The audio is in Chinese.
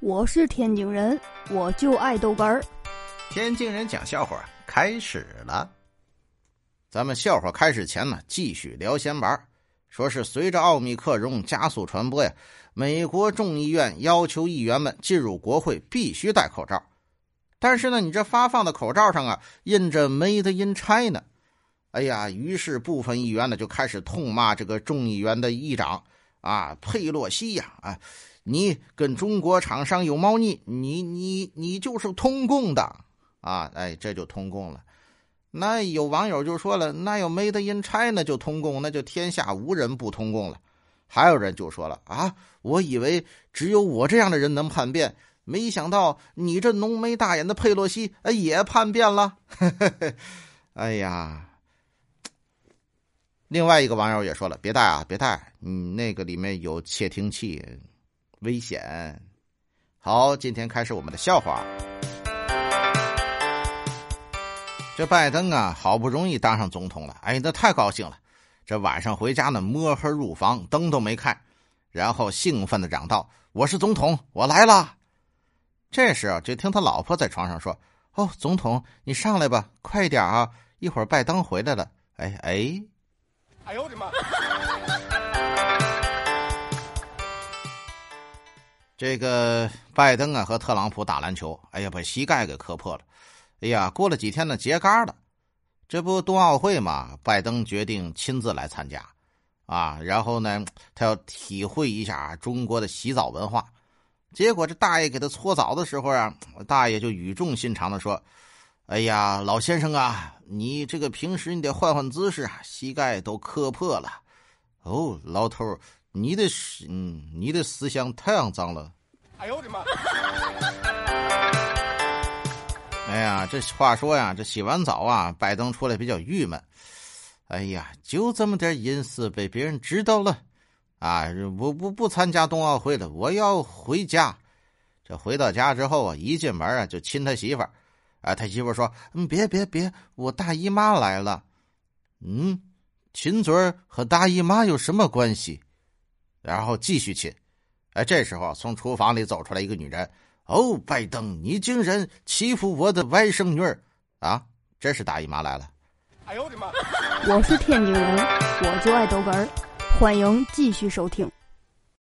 我是天津人，我就爱豆干儿。天津人讲笑话开始了。咱们笑话开始前呢，继续聊闲白说是随着奥密克戎加速传播呀，美国众议院要求议员们进入国会必须戴口罩。但是呢，你这发放的口罩上啊，印着 “Made in China”。哎呀，于是部分议员呢就开始痛骂这个众议员的议长啊，佩洛西呀，啊。你跟中国厂商有猫腻，你你你就是通共的啊！哎，这就通共了。那有网友就说了，那要 Made in China 就通共，那就天下无人不通共了。还有人就说了啊，我以为只有我这样的人能叛变，没想到你这浓眉大眼的佩洛西也叛变了。哎呀，另外一个网友也说了，别带啊，别带，你那个里面有窃听器。危险！好，今天开始我们的笑话。这拜登啊，好不容易当上总统了，哎，那太高兴了。这晚上回家呢，摸黑入房，灯都没开，然后兴奋的嚷道：“我是总统，我来了！”这时啊，就听他老婆在床上说：“哦，总统，你上来吧，快点啊，一会儿拜登回来了。”哎哎，哎呦我的妈！这个拜登啊和特朗普打篮球，哎呀，把膝盖给磕破了。哎呀，过了几天呢，结痂了。这不冬奥会嘛，拜登决定亲自来参加，啊，然后呢，他要体会一下中国的洗澡文化。结果这大爷给他搓澡的时候啊，大爷就语重心长的说：“哎呀，老先生啊，你这个平时你得换换姿势啊，膝盖都磕破了。”哦，老头你的思，嗯，你的思想太肮脏了。哎呦我的妈！哎呀，这话说呀，这洗完澡啊，拜登出来比较郁闷。哎呀，就这么点隐私被别人知道了啊！我不不参加冬奥会了，我要回家。这回到家之后啊，一进门啊就亲他媳妇儿。啊，他媳妇说：“嗯，别别别，我大姨妈来了。”嗯，亲嘴儿和大姨妈有什么关系？然后继续亲，哎，这时候从厨房里走出来一个女人。哦，拜登，你竟然欺负我的外甥女儿啊！真是大姨妈来了。哎呦我的妈！我是天津人，我就爱逗哏儿，欢迎继续收听。